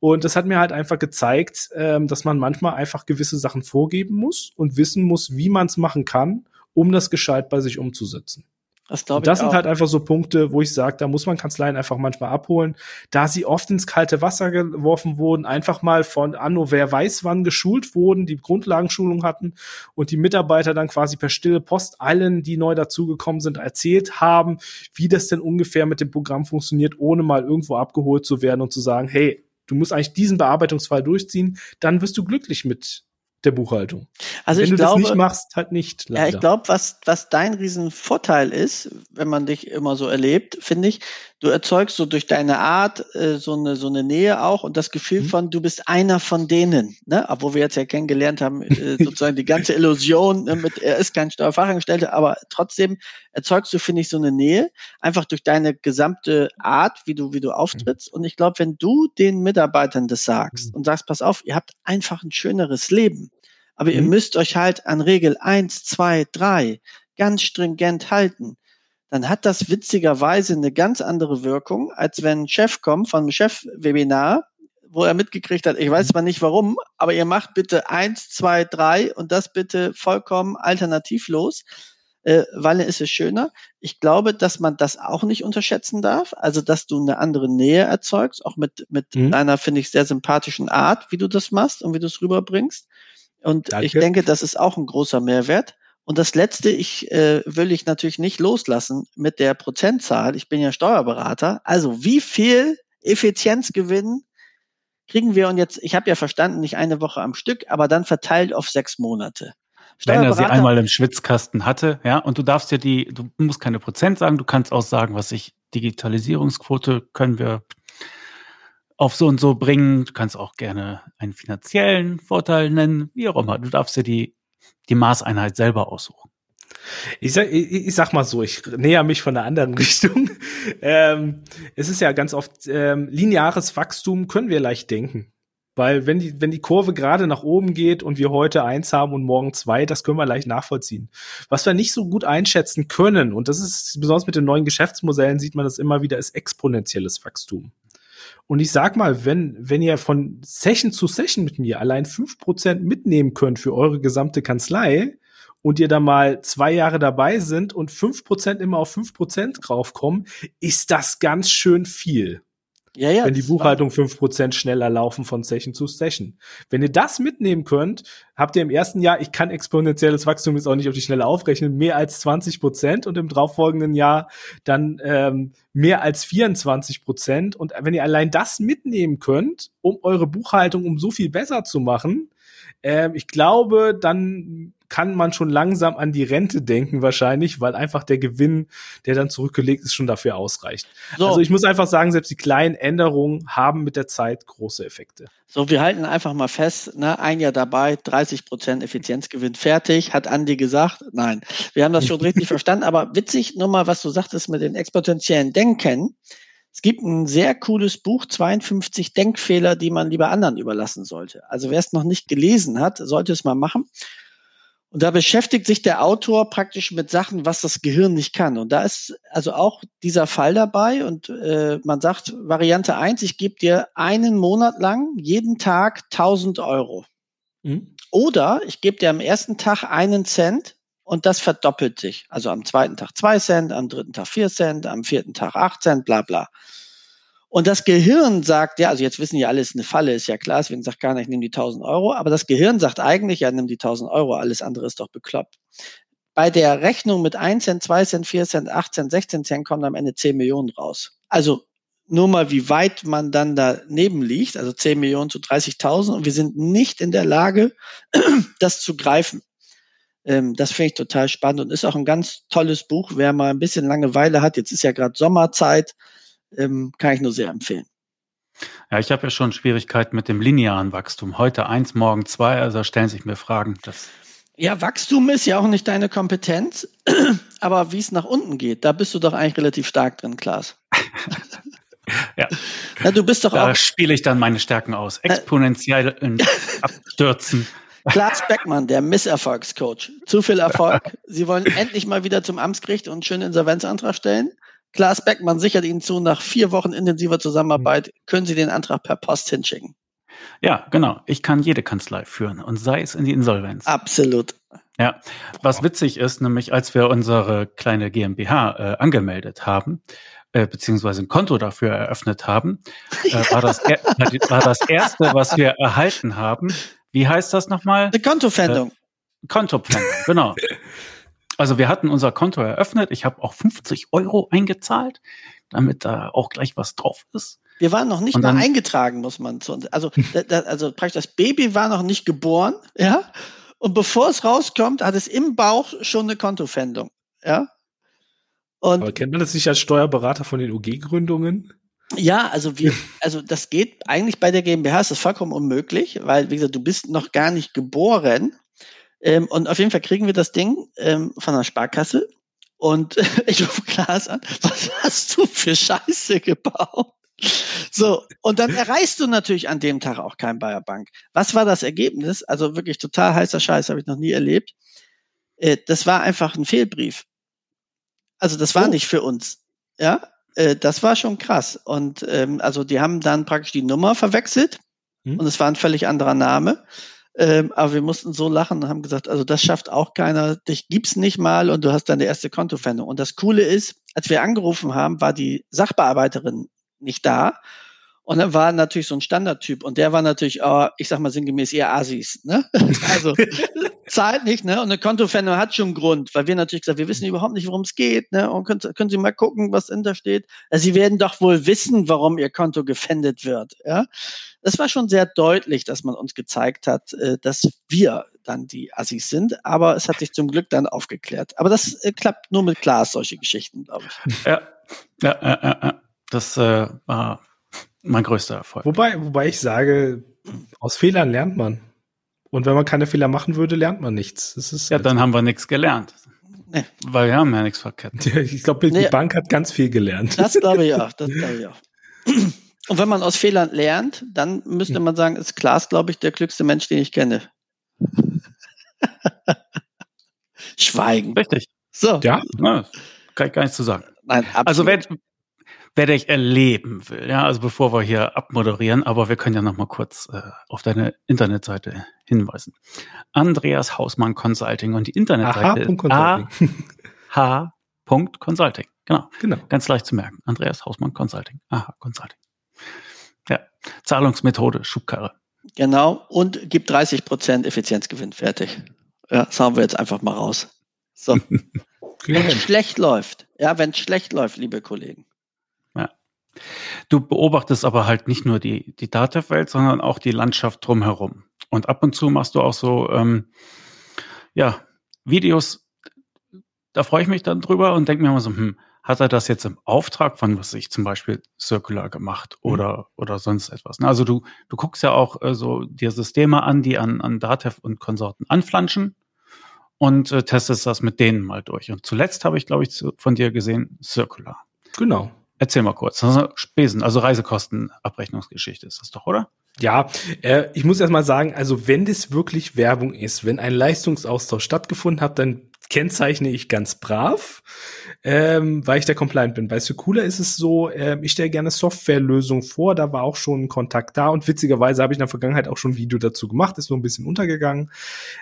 Und das hat mir halt einfach gezeigt, ähm, dass man manchmal einfach gewisse Sachen vorgeben muss und wissen muss, wie man es machen kann, um das gescheit bei sich umzusetzen. Das, und das sind auch. halt einfach so Punkte, wo ich sage, da muss man Kanzleien einfach manchmal abholen, da sie oft ins kalte Wasser geworfen wurden, einfach mal von Anno, wer weiß wann geschult wurden, die Grundlagenschulung hatten und die Mitarbeiter dann quasi per stille Post allen, die neu dazugekommen sind, erzählt haben, wie das denn ungefähr mit dem Programm funktioniert, ohne mal irgendwo abgeholt zu werden und zu sagen, hey, du musst eigentlich diesen Bearbeitungsfall durchziehen, dann wirst du glücklich mit der Buchhaltung. Also wenn du glaube, das nicht machst, halt nicht. Leider. Ja, ich glaube, was, was dein Riesenvorteil ist, wenn man dich immer so erlebt, finde ich, du erzeugst so durch deine Art äh, so, eine, so eine Nähe auch und das Gefühl mhm. von, du bist einer von denen, ne? obwohl wir jetzt ja kennengelernt haben, äh, sozusagen die ganze Illusion ne, mit, er ist kein Steuerfachangestellter, aber trotzdem erzeugst du, finde ich, so eine Nähe, einfach durch deine gesamte Art, wie du, wie du auftrittst. Mhm. Und ich glaube, wenn du den Mitarbeitern das sagst mhm. und sagst, pass auf, ihr habt einfach ein schöneres Leben, aber mhm. ihr müsst euch halt an Regel eins, zwei, drei ganz stringent halten, dann hat das witzigerweise eine ganz andere Wirkung, als wenn ein Chef kommt von einem Chef-Webinar, wo er mitgekriegt hat, ich weiß zwar nicht warum, aber ihr macht bitte eins, zwei, drei und das bitte vollkommen alternativlos, äh, weil ist es schöner. Ich glaube, dass man das auch nicht unterschätzen darf, also dass du eine andere Nähe erzeugst, auch mit, mit mhm. deiner, finde ich, sehr sympathischen Art, wie du das machst und wie du es rüberbringst. Und Danke. ich denke, das ist auch ein großer Mehrwert. Und das Letzte, ich äh, will ich natürlich nicht loslassen mit der Prozentzahl. Ich bin ja Steuerberater. Also wie viel Effizienzgewinn kriegen wir und jetzt, ich habe ja verstanden, nicht eine Woche am Stück, aber dann verteilt auf sechs Monate. Wenn er sie einmal im Schwitzkasten hatte, ja, und du darfst ja die, du musst keine Prozent sagen, du kannst auch sagen, was ich, Digitalisierungsquote können wir auf so und so bringen. Du kannst auch gerne einen finanziellen Vorteil nennen, wie auch immer. Du darfst dir die, die Maßeinheit selber aussuchen. Ich sag, ich, ich sag mal so, ich näher mich von der anderen Richtung. Ähm, es ist ja ganz oft ähm, lineares Wachstum können wir leicht denken. Weil wenn die, wenn die Kurve gerade nach oben geht und wir heute eins haben und morgen zwei, das können wir leicht nachvollziehen. Was wir nicht so gut einschätzen können, und das ist besonders mit den neuen Geschäftsmodellen sieht man das immer wieder, ist exponentielles Wachstum. Und ich sag mal, wenn, wenn ihr von Session zu Session mit mir allein fünf Prozent mitnehmen könnt für eure gesamte Kanzlei und ihr da mal zwei Jahre dabei sind und fünf Prozent immer auf fünf Prozent draufkommen, ist das ganz schön viel. Ja, ja, wenn die Buchhaltung fünf Prozent schneller laufen von Session zu Session. Wenn ihr das mitnehmen könnt, habt ihr im ersten Jahr, ich kann exponentielles Wachstum jetzt auch nicht auf die Schnelle aufrechnen, mehr als 20 Prozent und im darauffolgenden Jahr dann ähm, mehr als 24 Prozent. Und wenn ihr allein das mitnehmen könnt, um eure Buchhaltung um so viel besser zu machen, ähm, ich glaube, dann kann man schon langsam an die Rente denken wahrscheinlich, weil einfach der Gewinn, der dann zurückgelegt ist, schon dafür ausreicht. So. Also ich muss einfach sagen, selbst die kleinen Änderungen haben mit der Zeit große Effekte. So, wir halten einfach mal fest, ne, ein Jahr dabei, 30 Prozent Effizienzgewinn fertig, hat Andi gesagt. Nein, wir haben das schon richtig verstanden, aber witzig nur mal, was du sagtest mit den exponentiellen Denken. Es gibt ein sehr cooles Buch, 52 Denkfehler, die man lieber anderen überlassen sollte. Also wer es noch nicht gelesen hat, sollte es mal machen. Und da beschäftigt sich der Autor praktisch mit Sachen, was das Gehirn nicht kann. Und da ist also auch dieser Fall dabei. Und äh, man sagt, Variante eins: ich gebe dir einen Monat lang jeden Tag 1000 Euro. Mhm. Oder ich gebe dir am ersten Tag einen Cent und das verdoppelt sich. Also am zweiten Tag zwei Cent, am dritten Tag vier Cent, am vierten Tag acht Cent, bla bla. Und das Gehirn sagt, ja, also jetzt wissen ja alles, eine Falle ist ja klar, deswegen sagt keiner, ich nehme die 1000 Euro, aber das Gehirn sagt eigentlich, ja, nimm die 1000 Euro, alles andere ist doch bekloppt. Bei der Rechnung mit 1 Cent, 2 Cent, 4 Cent, 8 Cent, 16 Cent kommen am Ende 10 Millionen raus. Also nur mal, wie weit man dann daneben liegt, also 10 Millionen zu 30.000 und wir sind nicht in der Lage, das zu greifen. Ähm, das finde ich total spannend und ist auch ein ganz tolles Buch, wer mal ein bisschen Langeweile hat. Jetzt ist ja gerade Sommerzeit, ähm, kann ich nur sehr empfehlen. Ja, ich habe ja schon Schwierigkeiten mit dem linearen Wachstum. Heute eins, morgen zwei, also stellen sich mir Fragen. Das ja, Wachstum ist ja auch nicht deine Kompetenz, aber wie es nach unten geht, da bist du doch eigentlich relativ stark drin, Klaas. ja. ja. Du bist doch da auch. Da spiele ich dann meine Stärken aus. Exponentiell abstürzen. Klaas Beckmann, der Misserfolgscoach. Zu viel Erfolg. Sie wollen endlich mal wieder zum Amtsgericht und einen schönen Insolvenzantrag stellen. Klaas Beckmann sichert Ihnen zu, nach vier Wochen intensiver Zusammenarbeit können Sie den Antrag per Post hinschicken. Ja, genau. Ich kann jede Kanzlei führen und sei es in die Insolvenz. Absolut. Ja, was witzig ist, nämlich als wir unsere kleine GmbH äh, angemeldet haben, äh, beziehungsweise ein Konto dafür eröffnet haben, äh, war, das, war das erste, was wir erhalten haben. Wie heißt das nochmal? Eine Kontopfändung. Äh, Kontopfändung, genau. Also wir hatten unser Konto eröffnet. Ich habe auch 50 Euro eingezahlt, damit da auch gleich was drauf ist. Wir waren noch nicht Und mal dann- eingetragen, muss man zu. Also, da, da, also praktisch das Baby war noch nicht geboren, ja. Und bevor es rauskommt, hat es im Bauch schon eine Kontofendung, ja. Und Aber kennt man das nicht als Steuerberater von den UG-Gründungen? Ja, also wir, also das geht eigentlich bei der GmbH ist das vollkommen unmöglich, weil wie gesagt, du bist noch gar nicht geboren. Ähm, und auf jeden Fall kriegen wir das Ding ähm, von der Sparkasse. Und ich rufe Klaas an, was hast du für Scheiße gebaut? So, und dann erreichst du natürlich an dem Tag auch kein Bayer Bank. Was war das Ergebnis? Also wirklich total heißer Scheiß, habe ich noch nie erlebt. Äh, das war einfach ein Fehlbrief. Also das war Oh. nicht für uns. Ja, äh, das war schon krass. Und ähm, also die haben dann praktisch die Nummer verwechselt Hm. und es war ein völlig anderer Name. Ähm, aber wir mussten so lachen und haben gesagt, also das schafft auch keiner, dich gibt's nicht mal und du hast deine erste Kontofendung. Und das Coole ist, als wir angerufen haben, war die Sachbearbeiterin nicht da. Und dann war natürlich so ein Standardtyp und der war natürlich, oh, ich sag mal sinngemäß eher Asis, ne? Also zahlt nicht, ne? Und eine Kontofendung hat schon einen Grund, weil wir natürlich gesagt, wir wissen überhaupt nicht, worum es geht, ne? Und können, können Sie mal gucken, was dahinter steht. Also Sie werden doch wohl wissen, warum Ihr Konto gefändet wird, ja? Das war schon sehr deutlich, dass man uns gezeigt hat, äh, dass wir dann die Assis sind, aber es hat sich zum Glück dann aufgeklärt. Aber das äh, klappt nur mit Klaas, solche Geschichten, glaube ich. Ja, ja, ja, ja, ja. das äh, war mein größter Erfolg. Wobei, wobei ich sage, aus Fehlern lernt man. Und wenn man keine Fehler machen würde, lernt man nichts. Das ist Ja, dann haben wir nichts gelernt. Nee. Weil wir haben ja nichts verkehrt. ich glaube, die Nee. Bank hat ganz viel gelernt. Das glaube ich auch. Das glaube ich auch. Und wenn man aus Fehlern lernt, dann müsste man sagen, ist Klaas, glaube ich, der klügste Mensch, den ich kenne. Schweigen. Richtig. Ja, So. Ja, Ne, kann ich gar nichts zu sagen. Nein, absolut. Also wer, wer dich erleben will, ja, also bevor wir hier abmoderieren, aber wir können ja noch mal kurz äh, auf deine Internetseite hinweisen. Andreas Hausmann Consulting und die Internetseite ist Aha.consulting. ah.consulting. Genau, Genau. ganz leicht zu merken. Andreas Hausmann Consulting. Aha, Consulting. Ja, Zahlungsmethode Schubkarre. Genau. Und gibt 30 Prozent Effizienzgewinn. Fertig. Ja, das haben wir jetzt einfach mal raus. So. Wenn es schlecht läuft, ja, wenn es schlecht läuft, liebe Kollegen. Du beobachtest aber halt nicht nur die, die Datev-Welt, sondern auch die Landschaft drumherum. Und ab und zu machst du auch so, ähm, ja, Videos, da freue ich mich dann drüber und denke mir immer so, hm, hat er das jetzt im Auftrag von, was ich zum Beispiel Circular gemacht oder, oder sonst etwas. ne? Also du, du guckst ja auch äh, so dir Systeme an, die an, an Datev und Konsorten anflanschen und äh, testest das mit denen mal durch. Und zuletzt habe ich, glaube ich, zu, von dir gesehen, Circular. Genau. Erzähl mal kurz. Also Spesen, also Reisekostenabrechnungsgeschichte ist das doch, oder? Ja, äh, ich muss erst mal sagen, also wenn das wirklich Werbung ist, wenn ein Leistungsaustausch stattgefunden hat, dann kennzeichne ich ganz brav, ähm, weil ich da compliant bin. Bei Secula ist es so, äh, ich stelle gerne Softwarelösungen vor, da war auch schon ein Kontakt da und witzigerweise habe ich in der Vergangenheit auch schon ein Video dazu gemacht, ist nur ein bisschen untergegangen.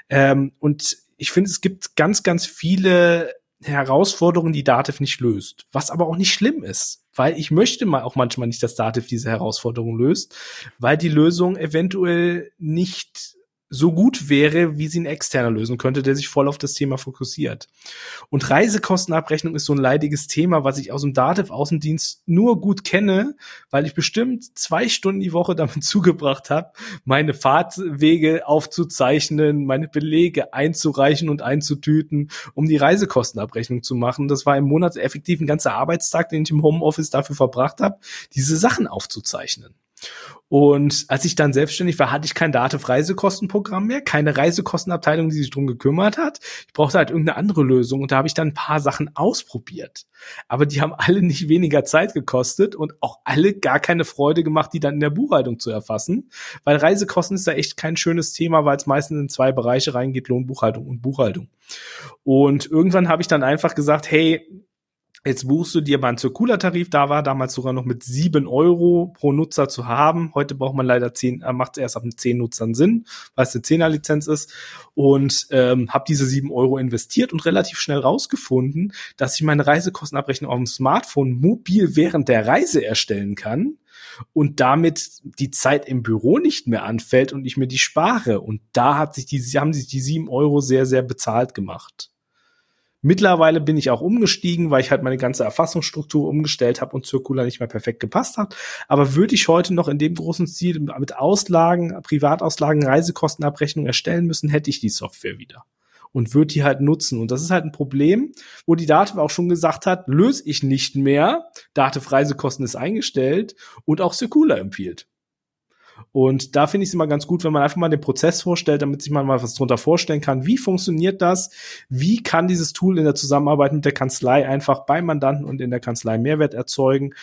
Ähm, und ich finde, es gibt ganz, ganz viele Herausforderungen, die Dativ nicht löst. Was aber auch nicht schlimm ist, weil ich möchte mal auch manchmal nicht, dass Dativ diese Herausforderung löst, weil die Lösung eventuell nicht so gut wäre, wie sie ein externer lösen könnte, der sich voll auf das Thema fokussiert. Und Reisekostenabrechnung ist so ein leidiges Thema, was ich aus dem Dativ-Außendienst nur gut kenne, weil ich bestimmt zwei Stunden die Woche damit zugebracht habe, meine Fahrtwege aufzuzeichnen, meine Belege einzureichen und einzutüten, um die Reisekostenabrechnung zu machen. Das war im Monat effektiv ein ganzer Arbeitstag, den ich im Homeoffice dafür verbracht habe, diese Sachen aufzuzeichnen. Und als ich dann selbstständig war, hatte ich kein Dativ-Reisekostenprogramm mehr, keine Reisekostenabteilung, die sich drum gekümmert hat. Ich brauchte halt irgendeine andere Lösung und da habe ich dann ein paar Sachen ausprobiert. Aber die haben alle nicht weniger Zeit gekostet und auch alle gar keine Freude gemacht, die dann in der Buchhaltung zu erfassen. Weil Reisekosten ist da echt kein schönes Thema, weil es meistens in zwei Bereiche reingeht, Lohnbuchhaltung und Buchhaltung. Und irgendwann habe ich dann einfach gesagt, hey, Jetzt buchst du dir mal einen Circular-Tarif, da war damals sogar noch mit sieben Euro pro Nutzer zu haben. Heute braucht man leider zehn, äh, macht es erst ab zehn Nutzern Sinn, weil es eine Zehner-Lizenz ist. Und ähm, habe diese sieben Euro investiert und relativ schnell rausgefunden, dass ich meine Reisekostenabrechnung auf dem Smartphone mobil während der Reise erstellen kann und damit die Zeit im Büro nicht mehr anfällt und ich mir die spare. Und da hat sich die, haben sich die sieben Euro sehr, sehr bezahlt gemacht. Mittlerweile bin ich auch umgestiegen, weil ich halt meine ganze Erfassungsstruktur umgestellt habe und Circular nicht mehr perfekt gepasst hat. Aber würde ich heute noch in dem großen Stil mit Auslagen, Privatauslagen, Reisekostenabrechnung erstellen müssen, hätte ich die Software wieder und würde die halt nutzen. Und das ist halt ein Problem, wo die Dativ auch schon gesagt hat, löse ich nicht mehr. Dativ Reisekosten ist eingestellt und auch Circular empfiehlt. Und da finde ich es immer ganz gut, wenn man einfach mal den Prozess vorstellt, damit sich man mal was drunter vorstellen kann. Wie funktioniert das? Wie kann dieses Tool in der Zusammenarbeit mit der Kanzlei einfach beim Mandanten und in der Kanzlei Mehrwert erzeugen?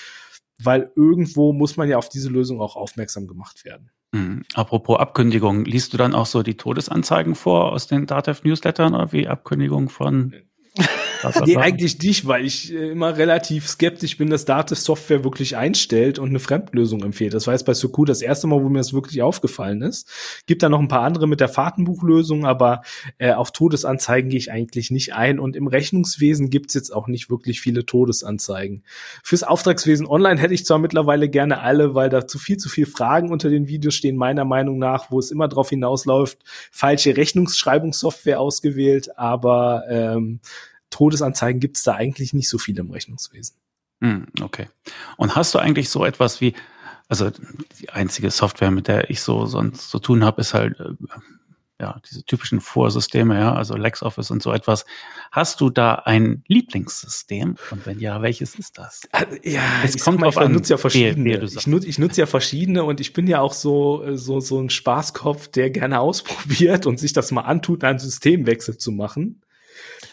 Weil irgendwo muss man ja auf diese Lösung auch aufmerksam gemacht werden. Mhm. Apropos Abkündigung, liest du dann auch so die Todesanzeigen vor aus den Datev Newslettern oder wie Abkündigung von nee, eigentlich nicht, weil ich äh, immer relativ skeptisch bin, dass Dativ Software wirklich einstellt und eine Fremdlösung empfiehlt. Das war jetzt bei Soku das erste Mal, wo mir das wirklich aufgefallen ist. Gibt da noch ein paar andere mit der Fahrtenbuchlösung, aber äh, auf Todesanzeigen gehe ich eigentlich nicht ein. Und im Rechnungswesen gibt's jetzt auch nicht wirklich viele Todesanzeigen. Fürs Auftragswesen online hätte ich zwar mittlerweile gerne alle, weil da zu viel zu viel Fragen unter den Videos stehen, meiner Meinung nach, wo es immer drauf hinausläuft, falsche Rechnungsschreibungssoftware ausgewählt, aber ähm, Todesanzeigen gibt es da eigentlich nicht so viele im Rechnungswesen. Hm, okay. Und hast du eigentlich so etwas wie, also die einzige Software, mit der ich so sonst zu tun habe, ist halt äh, ja diese typischen Vorsysteme, ja, also LexOffice und so etwas. Hast du da ein Lieblingssystem? Und wenn ja, welches ist das? Also, ja, es kommt mal, drauf an. Nutze ja verschiedene. ich, nutze, ich nutze ja verschiedene und ich bin ja auch so so so ein Spaßkopf, der gerne ausprobiert und sich das mal antut, einen Systemwechsel zu machen.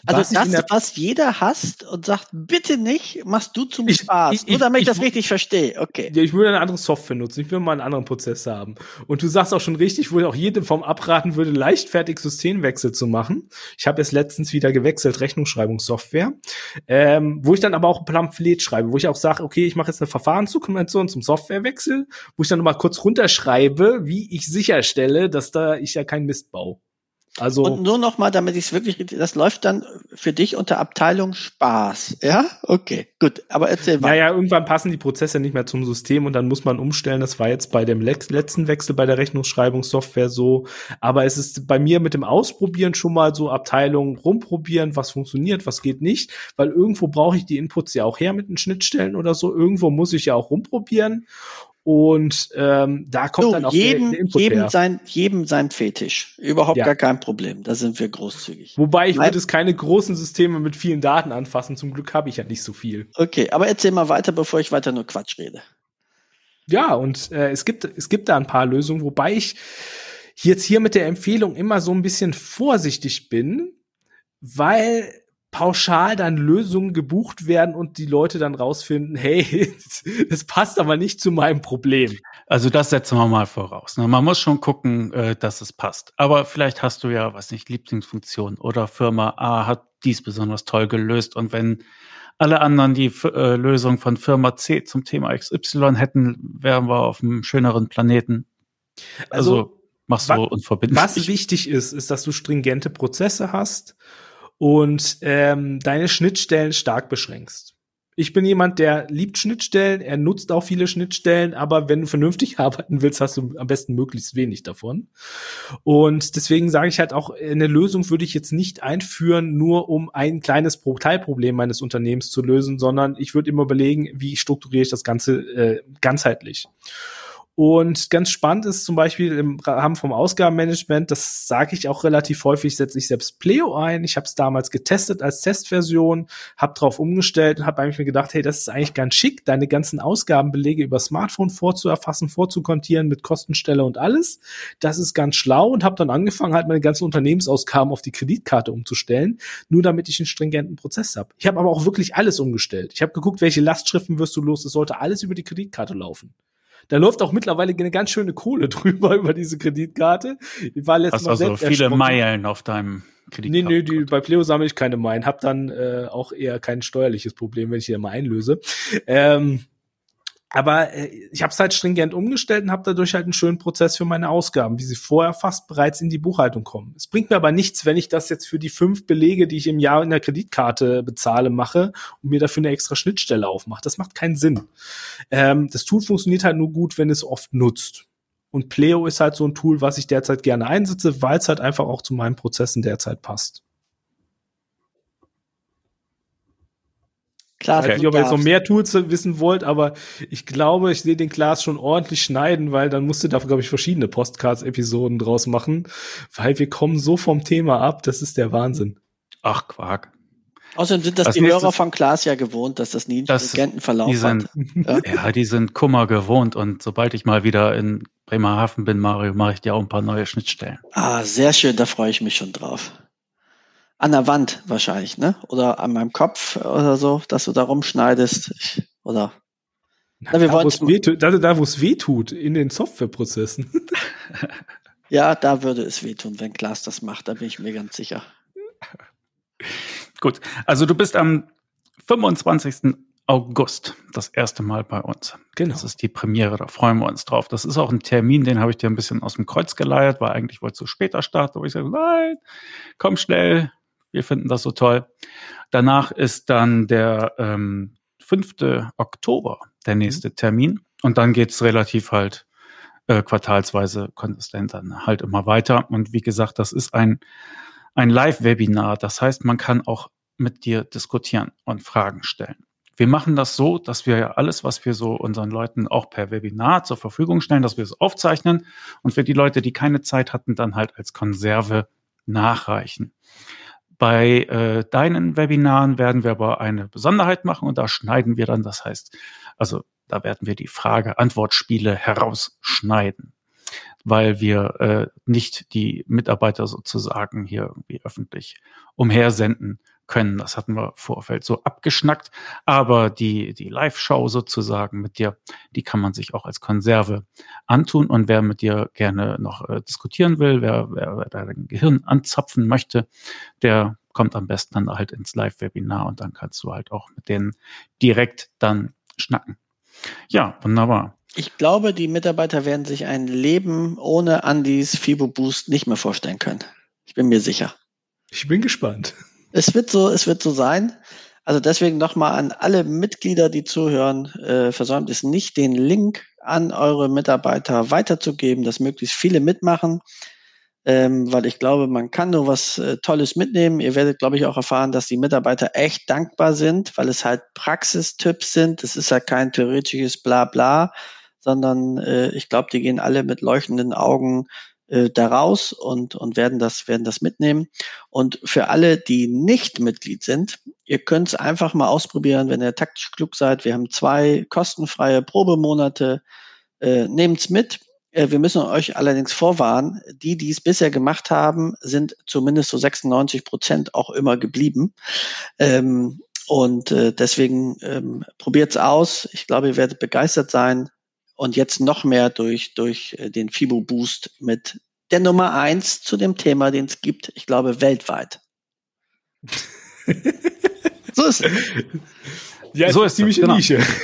Also was das, was jeder hasst und sagt, bitte nicht, machst du zum ich, Spaß. Ich, Nur damit ich, das richtig verstehe. Okay. Ja, ich würde eine andere Software nutzen. Ich will mal einen anderen Prozess haben. Und du sagst auch schon richtig, wo ich auch jedem vom abraten würde, leichtfertig Systemwechsel zu machen. Ich habe jetzt letztens wieder gewechselt, Rechnungsschreibungssoftware, ähm, wo ich dann aber auch ein Pamphlet schreibe, wo ich auch sage, okay, ich mache jetzt eine Verfahrensdokumentation zum Softwarewechsel, wo ich dann nochmal kurz runterschreibe, wie ich sicherstelle, dass da ich ja keinen Mist baue. Also und nur noch mal, damit ich es wirklich, das läuft dann für dich unter Abteilung Spaß, ja? Okay, gut. Aber erzähl mal. Naja, irgendwann passen die Prozesse nicht mehr zum System und dann muss man umstellen. Das war jetzt bei dem letzten Wechsel bei der Rechnungsschreibungssoftware so. Aber es ist bei mir mit dem Ausprobieren schon mal so Abteilung rumprobieren, was funktioniert, was geht nicht, weil irgendwo brauche ich die Inputs ja auch her mit den Schnittstellen oder so. Irgendwo muss ich ja auch rumprobieren. Und ähm, da kommt so, dann auch jedem, der, der jedem sein, jedem sein Fetisch. Überhaupt ja. gar kein Problem. Da sind wir großzügig. Wobei ich würde es keine großen Systeme mit vielen Daten anfassen. Zum Glück habe ich ja nicht so viel. Okay, aber erzähl mal weiter, bevor ich weiter nur Quatsch rede. Ja, und äh, es gibt es gibt da ein paar Lösungen, wobei ich jetzt hier mit der Empfehlung immer so ein bisschen vorsichtig bin, weil pauschal dann Lösungen gebucht werden und die Leute dann rausfinden, hey, das passt aber nicht zu meinem Problem. Also das setzen wir mal voraus. Ne? Man muss schon gucken, äh, dass es passt. Aber vielleicht hast du ja, was nicht, Lieblingsfunktion oder Firma A hat dies besonders toll gelöst und wenn alle anderen die äh, Lösung von Firma C zum Thema XY hätten, wären wir auf einem schöneren Planeten. Also, also machst du unverbindlich. Was wichtig ist, ist, dass du stringente Prozesse hast und ähm, deine Schnittstellen stark beschränkst. Ich bin jemand, der liebt Schnittstellen, er nutzt auch viele Schnittstellen, aber wenn du vernünftig arbeiten willst, hast du am besten möglichst wenig davon. Und deswegen sage ich halt auch, eine Lösung würde ich jetzt nicht einführen, nur um ein kleines Teilproblem meines Unternehmens zu lösen, sondern ich würde immer überlegen, wie strukturiere ich das Ganze äh, ganzheitlich. Und ganz spannend ist zum Beispiel im Rahmen vom Ausgabenmanagement, das sage ich auch relativ häufig, setze ich selbst Pleo ein. Ich habe es damals getestet als Testversion, habe drauf umgestellt und habe eigentlich mir gedacht, hey, das ist eigentlich ganz schick, deine ganzen Ausgabenbelege über Smartphone vorzuerfassen, vorzukontieren mit Kostenstelle und alles. Das ist ganz schlau und habe dann angefangen, halt meine ganzen Unternehmensausgaben auf die Kreditkarte umzustellen, nur damit ich einen stringenten Prozess habe. Ich habe aber auch wirklich alles umgestellt. Ich habe geguckt, welche Lastschriften wirst du los. Es sollte alles über die Kreditkarte laufen. Da läuft auch mittlerweile eine ganz schöne Kohle drüber über diese Kreditkarte. Ich war letztes Hast Mal also viele Meilen auf deinem Kreditkarte. Nee, nee, die, bei Pleo sammle ich keine Meilen. Hab dann äh, auch eher kein steuerliches Problem, wenn ich die mal einlöse. Ähm, aber äh, ich habe es halt stringent umgestellt und habe dadurch halt einen schönen Prozess für meine Ausgaben, wie sie vorher fast bereits in die Buchhaltung kommen. Es bringt mir aber nichts, wenn ich das jetzt für die fünf Belege, die ich im Jahr in der Kreditkarte bezahle, mache und mir dafür eine extra Schnittstelle aufmache. Das macht keinen Sinn. Ähm, das Tool funktioniert halt nur gut, wenn es oft nutzt. Und Pleo ist halt so ein Tool, was ich derzeit gerne einsetze, weil es halt einfach auch zu meinen Prozessen derzeit passt. Klar, okay. Ich weiß nicht, ob ihr jetzt noch mehr Tools wissen wollt, aber ich glaube, ich sehe den Glas schon ordentlich schneiden, weil dann musst du da, glaube ich, verschiedene Postcards-Episoden draus machen, weil wir kommen so vom Thema ab, das ist der Wahnsinn. Ach, Quark. Außerdem sind das, das die Hörer von Klaas ja gewohnt, dass das nie einen intelligenten Verlauf die sind, hat. Ja? ja, die sind Kummer gewohnt und sobald ich mal wieder in Bremerhaven bin, Mario, mache ich dir auch ein paar neue Schnittstellen. Ah, sehr schön, da freue ich mich schon drauf an der Wand wahrscheinlich, ne? Oder an meinem Kopf oder so, dass du da rumschneidest. Ich, oder Na, wir da, wo es wehtut, da, da, wo es wehtut, in den Softwareprozessen. ja, da würde es wehtun, wenn Glas das macht, da bin ich mir ganz sicher. Gut, also du bist am 25. August das erste Mal bei uns. Genau. Das ist die Premiere, da freuen wir uns drauf. Das ist auch ein Termin, den habe ich dir ein bisschen aus dem Kreuz geleiert, weil eigentlich wolltest du später starten, aber ich sage, nein, komm schnell, wir finden das so toll. Danach ist dann der ähm, 5. Oktober der nächste Termin. Und dann geht's relativ halt äh, quartalsweise konsistent dann halt immer weiter. Und wie gesagt, das ist ein, ein Live-Webinar. Das heißt, man kann auch mit dir diskutieren und Fragen stellen. Wir machen das so, dass wir ja alles, was wir so unseren Leuten auch per Webinar zur Verfügung stellen, dass wir es aufzeichnen und für die Leute, die keine Zeit hatten, dann halt als Konserve nachreichen. Bei äh, deinen Webinaren werden wir aber eine Besonderheit machen und da schneiden wir dann, das heißt, also da werden wir die Frage-Antwort-Spiele herausschneiden, weil wir äh, nicht die Mitarbeiter sozusagen hier irgendwie öffentlich umhersenden können. Das hatten wir Vorfeld so abgeschnackt. Aber die, die Live-Show sozusagen mit dir, die kann man sich auch als Konserve antun. Und wer mit dir gerne noch äh, diskutieren will, wer, wer, wer dein Gehirn anzapfen möchte, der kommt am besten dann halt ins Live-Webinar und dann kannst du halt auch mit denen direkt dann schnacken. Ja, wunderbar. Ich glaube, die Mitarbeiter werden sich ein Leben ohne Andys Fibo Boost nicht mehr vorstellen können. Ich bin mir sicher. Ich bin gespannt. Es wird so, es wird so sein. Also deswegen nochmal an alle Mitglieder, die zuhören, äh, versäumt es nicht, den Link an eure Mitarbeiter weiterzugeben, dass möglichst viele mitmachen, ähm, weil ich glaube, man kann nur was äh, Tolles mitnehmen. Ihr werdet, glaube ich, auch erfahren, dass die Mitarbeiter echt dankbar sind, weil es halt Praxistipps sind. Es ist ja kein theoretisches Blabla, sondern äh, ich glaube, die gehen alle mit leuchtenden Augen äh, daraus und, und werden das, werden das mitnehmen. Und für alle, die nicht Mitglied sind, ihr könnt es einfach mal ausprobieren, wenn ihr taktisch klug seid. Wir haben zwei kostenfreie Probemonate. Äh, Nehmt's mit. Äh, wir müssen euch allerdings vorwarnen, die, die es bisher gemacht haben, sind zumindest so 96 Prozent auch immer geblieben. Ähm, und äh, deswegen ähm, probiert's aus. Ich glaube, ihr werdet begeistert sein und jetzt noch mehr durch, durch äh, den FIBO Boost mit der Nummer eins zu dem Thema, den es gibt, ich glaube, weltweit. so ist es. Ja, so ist ziemlich genau. Nische.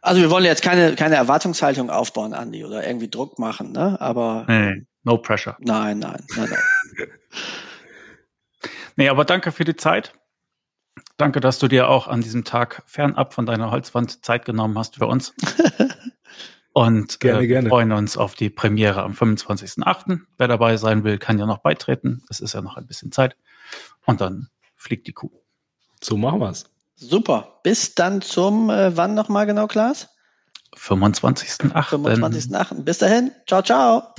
Also wir wollen jetzt keine, keine Erwartungshaltung aufbauen, Andi, oder irgendwie Druck machen, ne? Aber. Nee, no pressure. Nein, nein, nein, nein. nee, aber danke für die Zeit. Danke, dass du dir auch an diesem Tag fernab von deiner Holzwand Zeit genommen hast für uns. Und gerne, äh, gerne. freuen uns auf die Premiere am 25.08. Wer dabei sein will, kann ja noch beitreten. Es ist ja noch ein bisschen Zeit. Und dann fliegt die Kuh. So machen wir's. Super. Bis dann zum, äh, wann nochmal genau, Klaas? 25.08. 25.08. Bis dahin. Ciao, ciao.